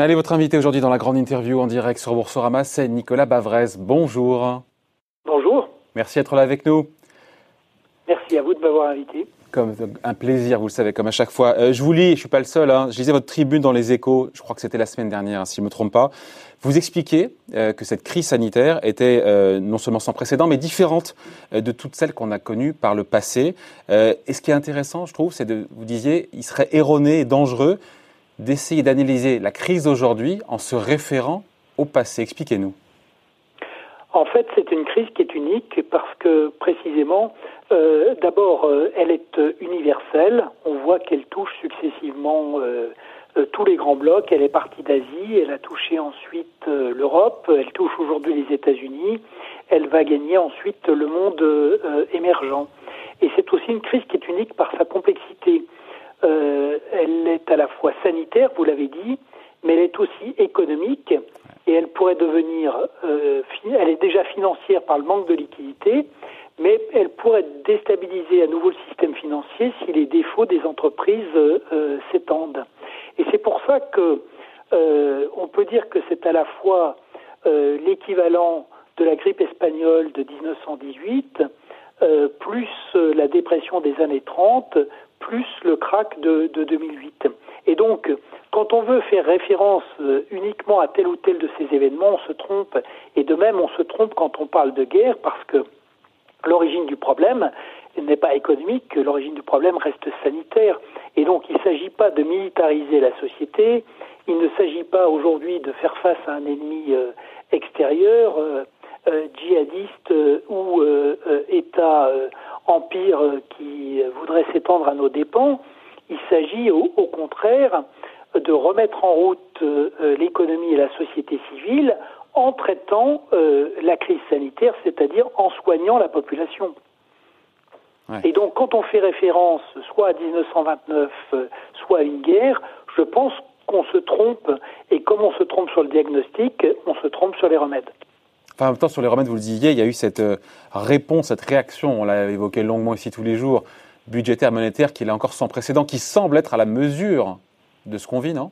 Allez, votre invité aujourd'hui dans la grande interview en direct sur Boursorama, c'est Nicolas Bavrez. Bonjour. Bonjour. Merci d'être là avec nous. Merci à vous de m'avoir invité. Comme un plaisir, vous le savez, comme à chaque fois. Euh, je vous lis, je suis pas le seul. Hein. je lisais votre tribune dans les Échos. Je crois que c'était la semaine dernière, si je me trompe pas. Vous expliquez euh, que cette crise sanitaire était euh, non seulement sans précédent, mais différente de toutes celles qu'on a connues par le passé. et ce qui est intéressant, je trouve, c'est de vous disiez, il serait erroné et dangereux d'essayer d'analyser la crise d'aujourd'hui en se référant au passé. Expliquez-nous. En fait, c'est une crise qui est unique parce que précisément, euh, d'abord, euh, elle est euh, universelle. On voit qu'elle touche successivement tous les grands blocs. Elle est partie d'Asie, elle a touché ensuite l'Europe, elle touche aujourd'hui les États-Unis, elle va gagner ensuite le monde émergent. Et c'est aussi une crise qui est unique par sa complexité. Elle est à la fois sanitaire, vous l'avez dit, mais elle est aussi économique et elle pourrait devenir, elle est déjà financière par le manque de liquidité, mais elle pourrait déstabiliser à nouveau le système financier si les défauts des entreprises euh, euh, s'étendent. Et c'est pour ça que euh, on peut dire que c'est à la fois l'équivalent de la grippe espagnole de 1918, plus la dépression des années 30, plus le krach de, de 2008. Et donc, quand on veut faire référence uniquement à tel ou tel de ces événements, on se trompe. Et de même, on se trompe quand on parle de guerre, parce que L'origine du problème n'est pas économique, l'origine du problème reste sanitaire. Et donc il ne s'agit pas de militariser la société, il ne s'agit pas aujourd'hui de faire face à un ennemi euh, extérieur, euh, euh, djihadiste ou État empire qui voudrait s'étendre à nos dépens. Il s'agit au, au, contraire de remettre en route l'économie et la société civile en traitant euh, la crise sanitaire, c'est-à-dire en soignant la population. Et donc, quand on fait référence soit à 1929, euh, soit à une guerre, je pense qu'on se trompe, et comme on se trompe sur le diagnostic, on se trompe sur les remèdes. Enfin, en même temps, sur les remèdes, vous le disiez, il y a eu cette euh, réponse, cette réaction, on l'a évoqué longuement ici tous les jours, budgétaire, monétaire, qui est encore sans précédent, qui semble être à la mesure de ce qu'on vit, non?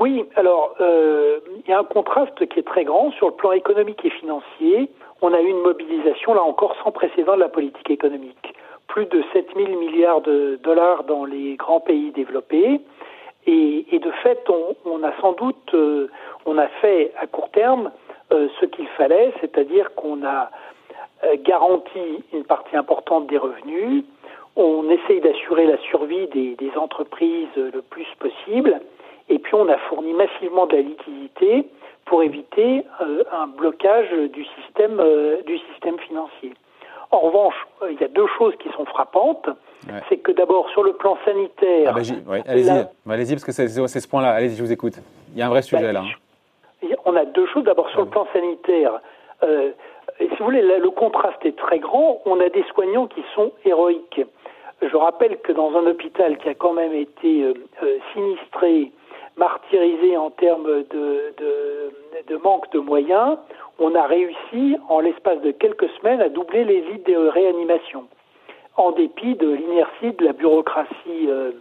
Oui, alors euh, il y a un contraste qui est très grand sur le plan économique et financier. On a eu une mobilisation là encore sans précédent de la politique économique. Plus de 7 000 milliards de dollars dans les grands pays développés. Et, de fait, on, a sans doute, euh, on a fait à court terme euh, ce qu'il fallait, c'est-à-dire qu'on a garanti une partie importante des revenus, on essaye d'assurer la survie des, des entreprises le plus possible, et puis on a fourni massivement de la liquidité pour éviter euh, un blocage du système, euh, du système financier. En revanche, euh, il y a deux choses qui sont frappantes. C'est que d'abord, sur le plan sanitaire. Ah bah, allez-y, allez parce que c'est ce point-là. Allez-y, je vous écoute. Il y a un vrai sujet bah, là. Hein. On a deux choses. D'abord, sur le plan sanitaire, si vous voulez, le contraste est très grand. On a des soignants qui sont héroïques. Je rappelle que dans un hôpital qui a quand même été sinistré martyrisé en termes de, de, manque de moyens, on a réussi en l'espace de quelques semaines à doubler les lits de réanimation, en dépit de l'inertie de la bureaucratie euh,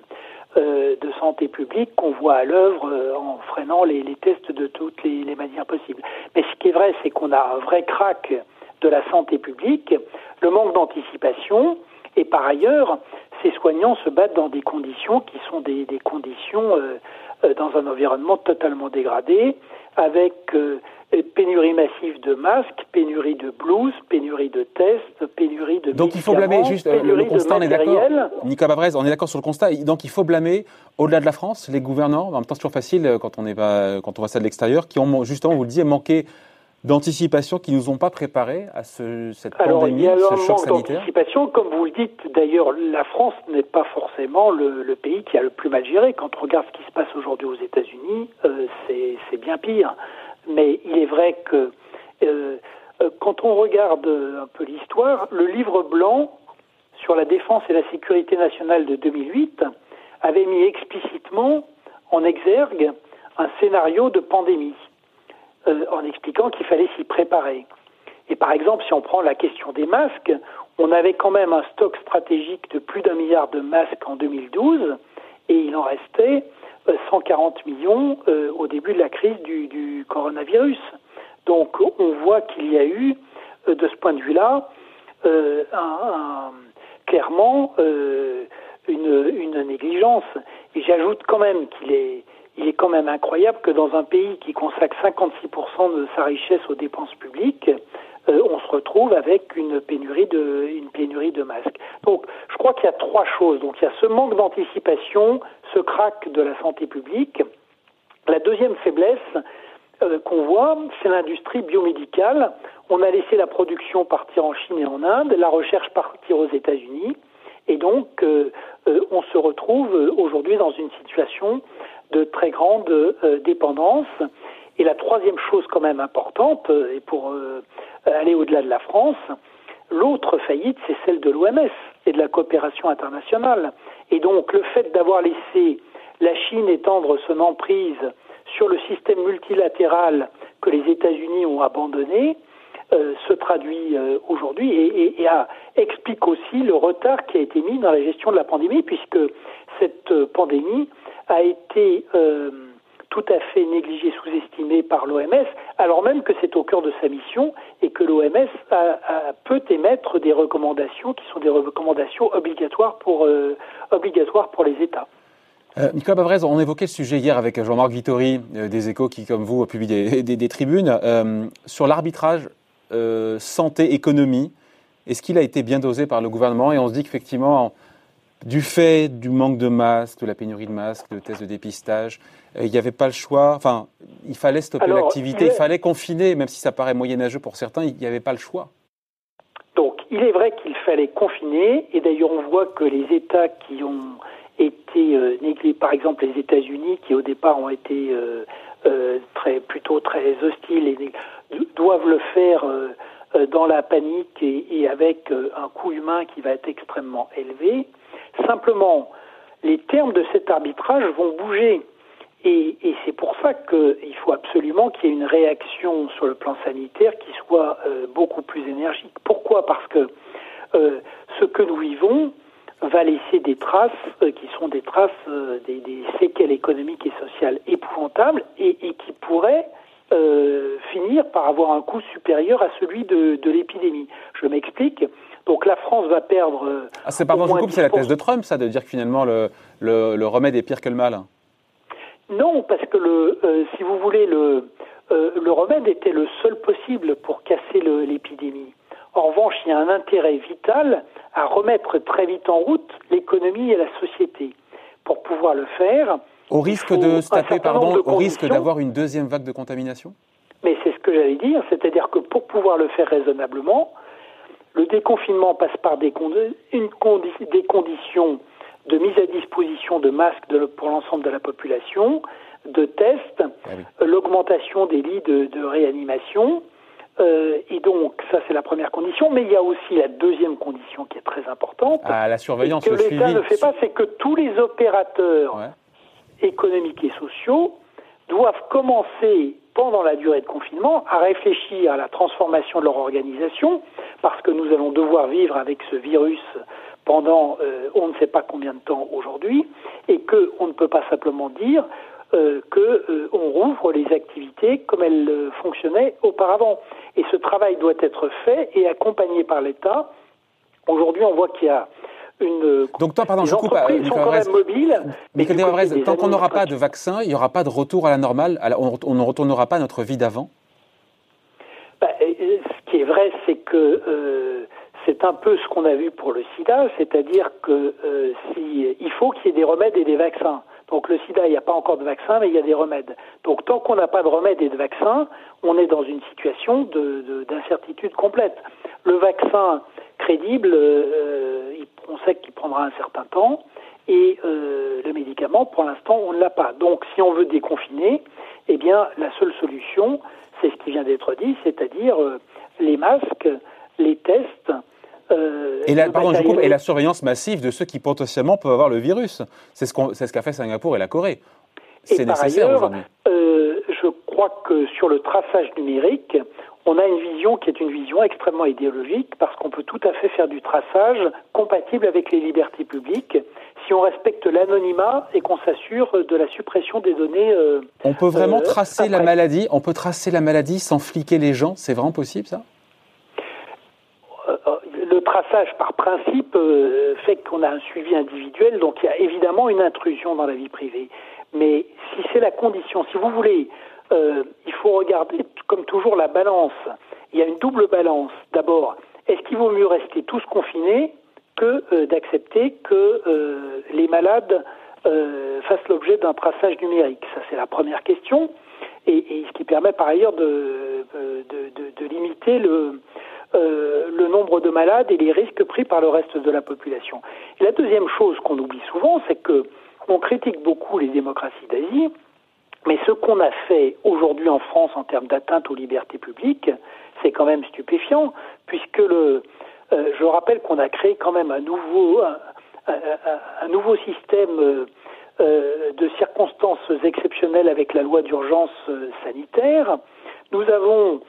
euh, de santé publique qu'on voit à l'œuvre euh, en freinant les, tests de toutes les, les, manières possibles. Mais ce qui est vrai, c'est qu'on a un vrai crack de la santé publique, le manque d'anticipation, et par ailleurs, ces soignants se battent dans des conditions qui sont des, des conditions euh, dans un environnement totalement dégradé, avec euh, pénurie massive de masques, pénurie de blouses, pénurie de tests, pénurie de Donc il faut blâmer juste euh, le, constat, on est d'accord. Nicolas Bavrez, on est d'accord sur le constat. Donc il faut blâmer au-delà de la France les gouvernants. En même temps, c'est toujours facile quand on est quand on voit ça de l'extérieur, qui ont justement, vous le disiez, manqué d'anticipation qui nous ont pas préparés à ce, cette Alors, pandémie, il y a ce choc sanitaire d'anticipation, comme vous le dites. D'ailleurs, la France n'est pas forcément le, le, pays qui a le plus mal géré. Quand on regarde ce qui se passe aujourd'hui aux États-Unis, euh, c'est bien pire. Mais il est vrai que euh, euh, quand on regarde un peu l'histoire, le livre blanc sur la défense et la sécurité nationale de 2008 avait mis explicitement en exergue un scénario de pandémie. Euh, en expliquant qu'il fallait s'y préparer. Et par exemple, si on prend la question des masques, on avait quand même un stock stratégique de plus d'un milliard de masques en 2012 et il en restait 140 millions au début de la crise du, coronavirus. Donc on voit qu'il y a eu, de ce point de vue-là, clairement une, une, négligence. Et j'ajoute quand même qu'il est, il est quand même incroyable que dans un pays qui consacre 56% de sa richesse aux dépenses publiques, euh, on se retrouve avec une pénurie de, masques. Donc, je crois qu'il y a trois choses. Donc, il y a ce manque d'anticipation, ce crack de la santé publique. La deuxième faiblesse euh, qu'on voit, c'est l'industrie biomédicale. On a laissé la production partir en Chine et en Inde, la recherche partir aux États-Unis. Et donc, euh, on se retrouve aujourd'hui dans une situation de très grande dépendance. Et la troisième chose quand même importante, et pour aller au-delà de la France. L'autre faillite, c'est celle de l'OMS et de la coopération internationale. Et donc le fait d'avoir laissé la Chine étendre son emprise sur le système multilatéral que les États-Unis ont abandonné euh, se traduit euh, aujourd'hui et, explique aussi le retard qui a été mis dans la gestion de la pandémie, puisque cette euh, pandémie a été tout à fait négligé, sous-estimé par l'OMS, alors même que c'est au cœur de sa mission et que l'OMS peut émettre des recommandations qui sont des recommandations obligatoires pour, euh, obligatoires pour les États. Euh, Nicolas Bavrez, on évoquait le sujet hier avec Jean-Marc Vittori euh, des Échos qui, comme vous, publie des, des tribunes sur l'arbitrage santé-économie. Est-ce qu'il a été bien dosé par le gouvernement? Et on se dit qu'effectivement, du fait du manque de masques, de la pénurie de masques, de tests de dépistage, euh, il n'y avait pas le choix. Enfin, il fallait stopper l'activité, il, fallait confiner, même si ça paraît moyenâgeux pour certains, il n'y avait pas le choix. Donc, il est vrai qu'il fallait confiner, et d'ailleurs, on voit que les États qui ont été euh, négligés, par exemple les États-Unis, qui au départ ont été euh, euh très, plutôt très hostiles, et, doivent le faire dans la panique et, et avec un coût humain qui va être extrêmement élevé. Simplement, les termes de cet arbitrage vont bouger. Et, c'est pour ça qu'il faut absolument qu'il y ait une réaction sur le plan sanitaire qui soit euh, beaucoup plus énergique. Pourquoi? Parce que euh, ce que nous vivons va laisser des traces euh, qui sont des traces, des, séquelles économiques et sociales épouvantables et, qui pourraient finir par avoir un coût supérieur à celui de, de l'épidémie. Je m'explique. Donc la France va perdre. Ah, c'est pardon, je coupe, c'est la thèse de Trump, ça, de dire que finalement le, le, remède est pire que le mal. Non, parce que le, euh, si vous voulez, le, euh, le remède était le seul possible pour casser l'épidémie. En revanche, il y a un intérêt vital à remettre très vite en route l'économie et la société. Pour pouvoir le faire. Au risque de se taper, pardon, au risque d'avoir une deuxième vague de contamination? Mais c'est ce que j'allais dire, c'est-à-dire que pour pouvoir le faire raisonnablement, le déconfinement passe par des, une des conditions de mise à disposition de masques pour l'ensemble de la population, de tests, ah l'augmentation des lits de, réanimation. Euh, et donc, ça, c'est la première condition. Mais il y a aussi la deuxième condition qui est très importante. Ah, la surveillance, que l'État ne fait pas, c'est que tous les opérateurs économiques et sociaux doivent commencer pendant la durée de confinement à réfléchir à la transformation de leur organisation parce que nous allons devoir vivre avec ce virus pendant euh, on ne sait pas combien de temps aujourd'hui et qu'on ne peut pas simplement dire euh, qu'on euh, rouvre les activités comme elles fonctionnaient auparavant. Et ce travail doit être fait et accompagné par l'État. Aujourd'hui, on voit qu'il y a une. Donc, toi, pardon, je coupe à Mais tant qu'on n'aura pas de vaccin, il n'y aura pas de retour à la normale, on, ne retournera pas à notre vie d'avant bah, Ce qui est vrai, c'est que c'est un peu ce qu'on a vu pour le sida, c'est-à-dire que euh, si, il faut qu'il y ait des remèdes et des vaccins. Donc le sida, il n'y a pas encore de vaccin, mais il y a des remèdes. Donc tant qu'on n'a pas de remèdes et de vaccins, on est dans une situation d'incertitude complète. Le vaccin crédible, euh, on sait qu'il prendra un certain temps, et euh, le médicament, pour l'instant, on ne l'a pas. Donc si on veut déconfiner, eh bien la seule solution, c'est ce qui vient d'être dit, c'est-à-dire les masques, les tests, euh, et, la, pardon, je coupe, et la surveillance massive de ceux qui potentiellement peuvent avoir le virus. C'est ce qu'a ce fait Singapour et la Corée. C'est nécessaire aujourd'hui. Euh, je crois que sur le traçage numérique, on a une vision qui est une vision extrêmement idéologique parce qu'on peut tout à fait faire du traçage compatible avec les libertés publiques si on respecte l'anonymat et qu'on s'assure de la suppression des données. Euh, on peut vraiment euh, tracer la maladie. On peut tracer la maladie sans fliquer les gens. C'est vraiment possible ça? Le traçage, par principe, fait qu'on a un suivi individuel, donc il y a évidemment une intrusion dans la vie privée. Mais si c'est la condition, si vous voulez, il faut regarder, comme toujours, la balance. Il y a une double balance. D'abord, est-ce qu'il vaut mieux rester tous confinés que euh, d'accepter que euh, les malades euh, fassent l'objet d'un traçage numérique? Ça, c'est la première question. Et, ce qui permet par ailleurs de, de, limiter le, le nombre de malades et les risques pris par le reste de la population. Et la deuxième chose qu'on oublie souvent, c'est que on critique beaucoup les démocraties d'Asie, mais ce qu'on a fait aujourd'hui en France en termes d'atteinte aux libertés publiques, c'est quand même stupéfiant, puisque le, euh, je rappelle qu'on a créé quand même un nouveau, un, nouveau système euh, euh, de circonstances exceptionnelles avec la loi d'urgence sanitaire. Nous avons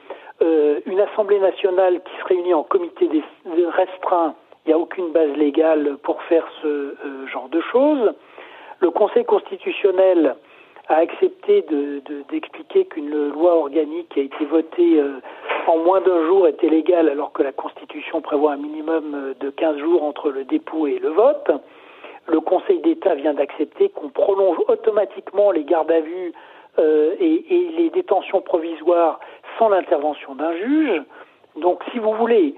une Assemblée nationale qui se réunit en comité restreint. Il n'y a aucune base légale pour faire ce genre de choses. Le Conseil constitutionnel a accepté d'expliquer qu'une loi organique qui a été votée euh, en moins d'un jour était légale alors que la Constitution prévoit un minimum euh, de 15 jours entre le dépôt et le vote. Le Conseil d'État vient d'accepter qu'on prolonge automatiquement les gardes à vue euh, et, et, les détentions provisoires sans l'intervention d'un juge. Donc, si vous voulez,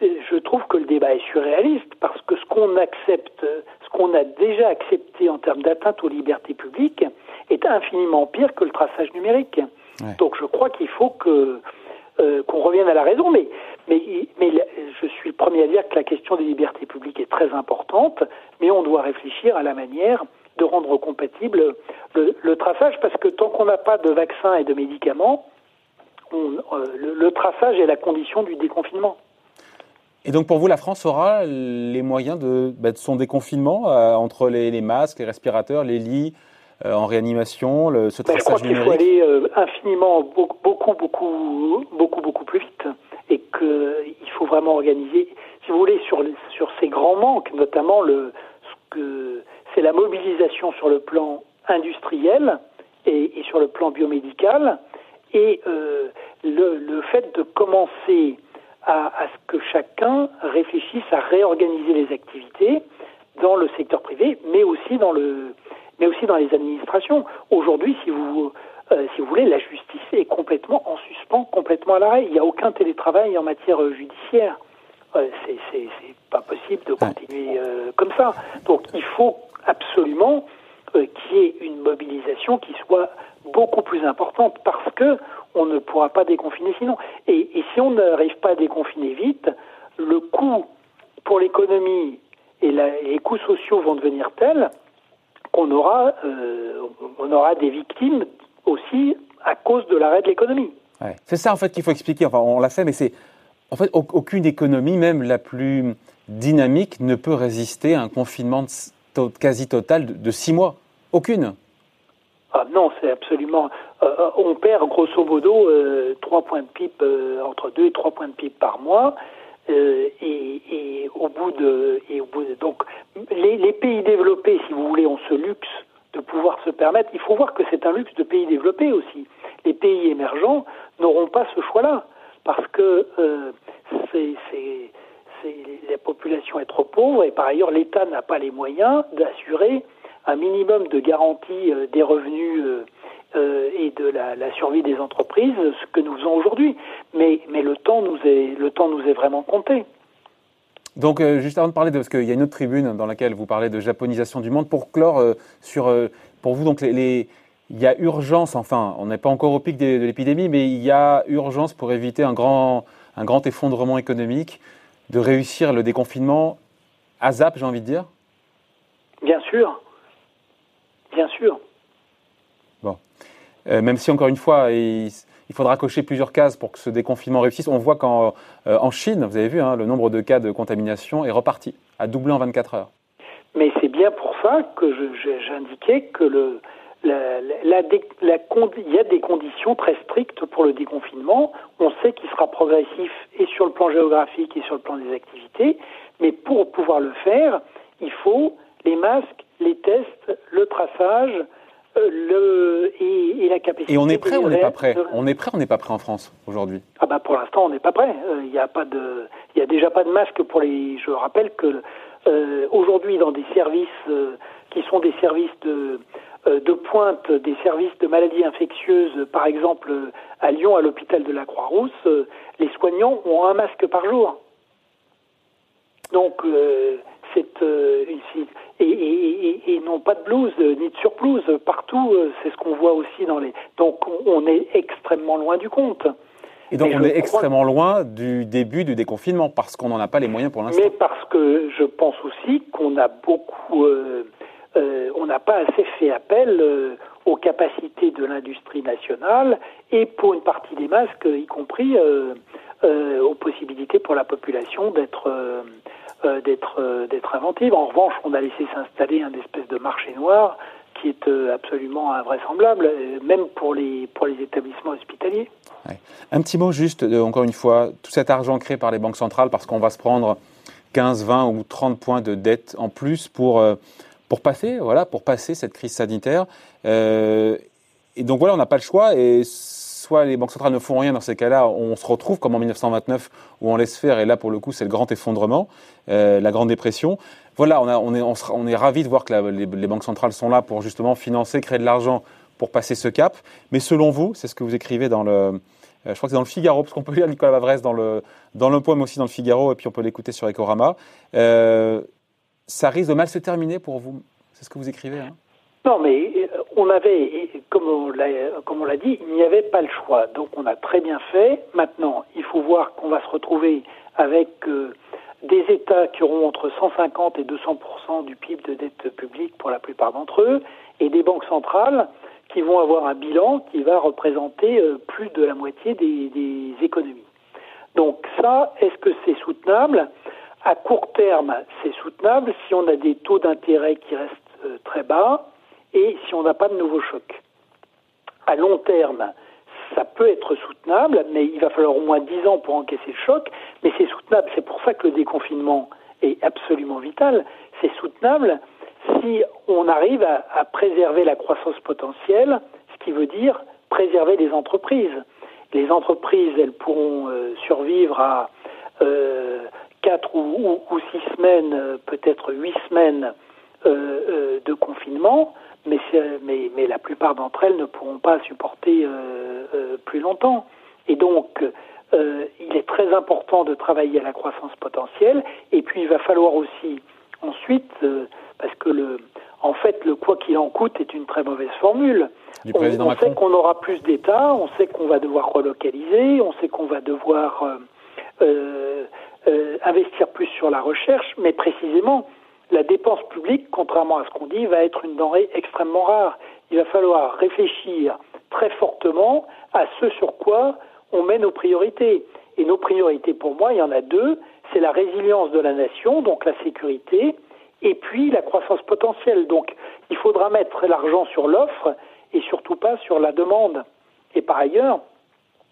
je trouve que le débat est surréaliste parce que ce qu'on accepte, ce qu'on a déjà accepté en termes d'atteinte aux libertés publiques, est infiniment pire que le traçage numérique. Donc je crois qu'il faut que euh, qu'on revienne à la raison, mais, mais, mais je suis le premier à dire que la question des libertés publiques est très importante, mais on doit réfléchir à la manière de rendre compatible le, traçage, parce que tant qu'on n'a pas de vaccins et de médicaments, on, euh, le, traçage est la condition du déconfinement. Et donc pour vous, la France aura les moyens de, bah, de son déconfinement euh, entre les, les, masques, les respirateurs, les lits, euh, en réanimation, le, ce traçage Je crois qu'il faut aller euh, infiniment beaucoup, beaucoup, beaucoup, beaucoup, beaucoup plus vite et qu'il faut vraiment organiser, si vous voulez, sur, sur ces grands manques, notamment le, ce que c'est la mobilisation sur le plan industriel et, et sur le plan biomédical et euh, le, le, fait de commencer à, à, ce que chacun réfléchisse à réorganiser les activités dans le secteur privé, mais aussi dans le mais aussi dans les administrations. Aujourd'hui, si vous euh, si vous voulez, la justice est complètement en suspens, complètement à l'arrêt. Il n'y a aucun télétravail en matière euh, judiciaire. Euh, c'est pas possible de continuer euh, comme ça. Donc, il faut absolument qu'il y ait une mobilisation qui soit beaucoup plus importante parce que on ne pourra pas déconfiner sinon. Et, si on n'arrive pas à déconfiner vite, le coût pour l'économie et, et les coûts sociaux vont devenir tels qu'on aura, euh, on aura des victimes aussi à cause de l'arrêt de l'économie. C'est ça en fait qu'il faut expliquer. Enfin, on l'a fait, mais c'est en fait aucune économie, même la plus dynamique, ne peut résister à un confinement quasi total de, six mois. Aucune. Ah non, c'est absolument. Euh, euh, on perd grosso modo trois points de pipe entre deux et trois points de pipe par mois. Euh, et, et, au bout de, et au bout de, donc les, les, pays développés, si vous voulez, ont ce luxe de pouvoir se permettre. Il faut voir que c'est un luxe de pays développés aussi. Les pays émergents n'auront pas ce choix-là parce que euh, c'est, la population est trop pauvre et par ailleurs l'État n'a pas les moyens d'assurer un minimum de garantie euh, des revenus euh, euh, et de la, la, survie des entreprises, ce que nous faisons aujourd'hui. Mais, mais le, temps nous est, le temps nous est vraiment compté. Donc, euh, juste avant de parler de, parce qu'il y a une autre tribune dans laquelle vous parlez de japonisation du monde, pour clore euh, sur, pour vous, donc, les, les, il y a urgence, enfin, on n'est pas encore au pic de, de l'épidémie, mais il y a urgence pour éviter un grand, un grand effondrement économique, de réussir le déconfinement à ZAP, j'ai envie de dire? Bien sûr. Bien sûr. Euh, même si, encore une fois, il, faudra cocher plusieurs cases pour que ce déconfinement réussisse. On voit qu'en euh, en Chine, vous avez vu, hein, le nombre de cas de contamination est reparti, a doublé en 24 heures. Mais c'est bien pour ça que j'indiquais que le, la, la, il y a des conditions très strictes pour le déconfinement. On sait qu'il sera progressif et sur le plan géographique et sur le plan des activités, mais pour pouvoir le faire, il faut les masques, les tests, le traçage, euh, le, et, la capacité. Et on est prêt ou on n'est pas prêt On est prêt ou on n'est pas prêt en France aujourd'hui Ah bah pour l'instant on n'est pas prêt. Il n'y a pas de, il y a déjà pas de masque pour les. Je rappelle que aujourd'hui dans des services qui sont des services de de pointe des services de maladies infectieuses, par exemple à Lyon, à l'hôpital de la Croix-Rousse, les soignants ont un masque par jour. Donc, euh, c'est euh, et, et, et, non pas de blouse ni de surblouse partout. Euh, c'est ce qu'on voit aussi dans les. Donc, on, est extrêmement loin du compte. Et donc, on est extrêmement loin du début du déconfinement parce qu'on n'en a pas les moyens pour l'instant. Mais parce que je pense aussi qu'on a beaucoup. on n'a pas assez fait appel aux capacités de l'industrie nationale et pour une partie des masques, y compris aux possibilités pour la population d'être euh, d'être euh, d'être inventive. En revanche, on a laissé s'installer un espèce de marché noir qui est euh, absolument invraisemblable, même pour les pour les établissements hospitaliers. Un petit mot juste, encore une fois, tout cet argent créé par les banques centrales, parce qu'on va se prendre 15, 20 ou 30 points de dette en plus pour pour passer, voilà, pour passer cette crise sanitaire. et donc voilà, on n'a pas le choix et soit les banques centrales ne font rien dans ces cas-là, on se retrouve comme en 1929 où on laisse faire, et là pour le coup c'est le grand effondrement, euh, la grande dépression. Voilà, on, est, on, est ravis de voir que les, banques centrales sont là pour justement financer, créer de l'argent pour passer ce cap. Mais selon vous, c'est ce que vous écrivez dans le, euh, je crois que c'est dans le Figaro, parce qu'on peut lire Nicolas Bavrez dans le, dans le poème aussi dans le Figaro, et puis on peut l'écouter sur Ecorama. Euh, ça risque de mal se terminer pour vous. C'est ce que vous écrivez. Hein non, mais euh, on avait, comme on l'a dit, il n'y avait pas le choix. Donc on a très bien fait. Maintenant, il faut voir qu'on va se retrouver avec euh, des États qui auront entre 150 et 200% du PIB de dette publique pour la plupart d'entre eux, et des banques centrales qui vont avoir un bilan qui va représenter euh, plus de la moitié des, des économies. Donc ça, est-ce que c'est soutenable? À court terme, c'est soutenable si on a des taux d'intérêt qui restent très bas et si on n'a pas de nouveau choc. À long terme, ça peut être soutenable, mais il va falloir au moins 10 ans pour encaisser le choc, mais c'est soutenable. C'est pour ça que le déconfinement est absolument vital. C'est soutenable si on arrive à, préserver la croissance potentielle, ce qui veut dire préserver les entreprises. Les entreprises, elles pourront euh, survivre à euh, 4 ou, ou, 6 semaines, euh, peut-être 8 semaines euh, de confinement, mais, mais, mais la plupart d'entre elles ne pourront pas supporter euh, euh, plus longtemps. Et donc, euh, il est très important de travailler à la croissance potentielle. Et puis, il va falloir aussi ensuite, parce que le, en fait, le quoi qu'il en coûte est une très mauvaise formule. On, on, sait qu'on aura plus d'États, on sait qu'on va devoir relocaliser, on sait qu'on va devoir investir plus sur la recherche, mais précisément, la dépense publique, contrairement à ce qu'on dit, va être une denrée extrêmement rare. Il va falloir réfléchir très fortement à ce sur quoi on met nos priorités. Et nos priorités, pour moi, il y en a deux. C'est la résilience de la nation, donc la sécurité, et puis la croissance potentielle. Donc, il faudra mettre l'argent sur l'offre et surtout pas sur la demande. Et par ailleurs,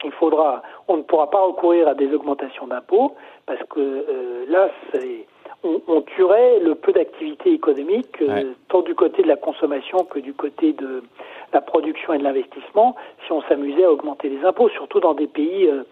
il faudra, on ne pourra pas recourir à des augmentations d'impôts parce que euh, là, c'est on, tuerait le peu d'activité économique, euh, tant du côté de la consommation que du côté de la production et de l'investissement, si on s'amusait à augmenter les impôts, surtout dans des pays euh,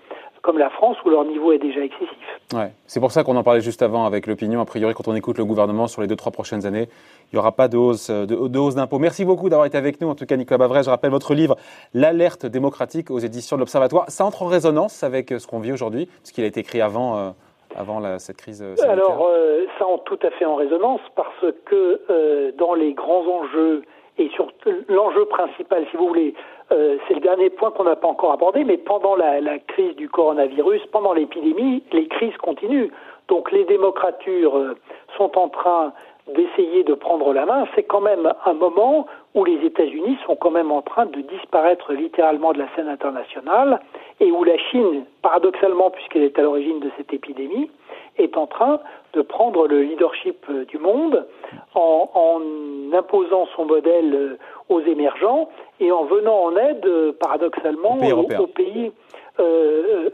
comme la France où leur niveau est déjà excessif. Ouais. C'est pour ça qu'on en parlait juste avant avec l'opinion. A priori, quand on écoute le gouvernement sur les deux, trois prochaines années, il n'y aura pas de hausse, euh, de, hausse d'impôts. Merci beaucoup d'avoir été avec nous. En tout cas, Nicolas Bavray, je rappelle votre livre L'alerte démocratique aux éditions de l'Observatoire. Ça entre en résonance avec ce qu'on vit aujourd'hui, puisqu'il a été écrit avant avant cette crise euh, sanitaire Alors, euh, ça entre tout à fait en résonance parce que euh, dans les grands enjeux, et surtout l'enjeu principal, si vous voulez, c'est le dernier point qu'on n'a pas encore abordé, mais pendant la, la crise du coronavirus, pendant l'épidémie, les crises continuent. Donc les démocratures sont en train d'essayer de prendre la main, c'est quand même un moment où les États-Unis sont quand même en train de disparaître littéralement de la scène internationale et où la Chine, paradoxalement, puisqu'elle est à l'origine de cette épidémie, est en train de prendre le leadership euh, du monde en, en imposant son modèle euh, aux émergents et en venant en aide, euh, paradoxalement, aux pays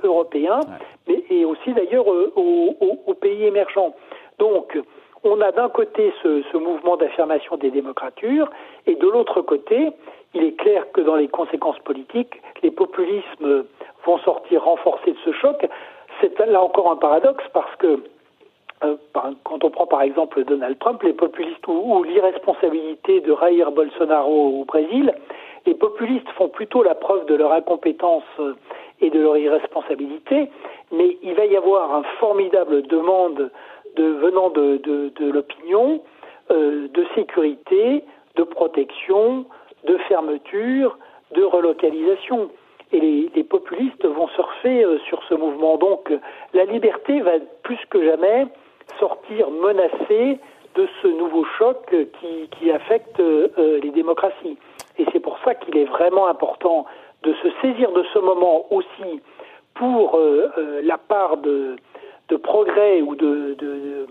européens, mais, et aussi d'ailleurs aux, aux, pays émergents. Donc, on a d'un côté ce, mouvement d'affirmation des démocratures, et de l'autre côté, il est clair que dans les conséquences politiques, les populismes vont sortir renforcés de ce choc. C'est là encore un paradoxe parce que euh, quand on prend par exemple Donald Trump, les populistes ou, l'irresponsabilité de Jair Bolsonaro au Brésil, les populistes font plutôt la preuve de leur incompétence euh, et de leur irresponsabilité, mais il va y avoir un formidable demande venant de, l'opinion euh, de sécurité, de protection, de fermeture, de relocalisation. Et les, populistes vont surfer sur ce mouvement. Donc la liberté va plus que jamais sortir menacé de ce nouveau choc qui, affecte euh, les démocraties. Et c'est pour ça qu'il est vraiment important de se saisir de ce moment aussi pour euh, euh, la part de, de, progrès ou de, de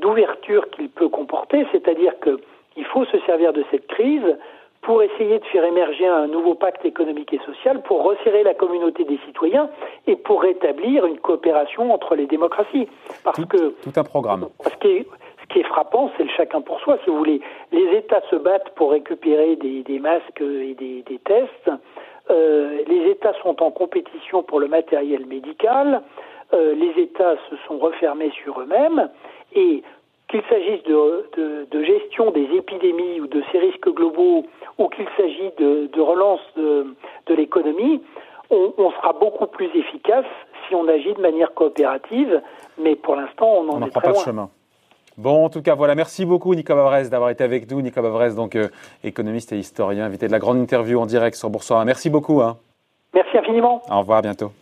d'ouverture qu'il peut comporter, c'est-à-dire qu'il faut se servir de cette crise pour essayer de faire émerger un nouveau pacte économique et social, pour resserrer la communauté des citoyens et pour rétablir une coopération entre les démocraties. Parce tout, que tout un programme. Ce qui est, ce qui est frappant, c'est le chacun pour soi. Si vous voulez, les États se battent pour récupérer des, des masques et des, des tests. Euh, les États sont en compétition pour le matériel médical. Euh, les États se sont refermés sur eux-mêmes et qu'il s'agisse de, de, gestion des épidémies ou de ces risques globaux, ou qu'il s'agisse de, relance de, l'économie, on, sera beaucoup plus efficace si on agit de manière coopérative, mais pour l'instant, on n'en est très pas chemin. Bon, en tout cas, voilà. Merci beaucoup, Nicolas Bavrez, d'avoir été avec nous. Nicolas Bavrez, donc euh, économiste et historien, invité de la grande interview en direct sur Boursorama. Merci beaucoup. Hein. Merci infiniment. Au revoir, à bientôt.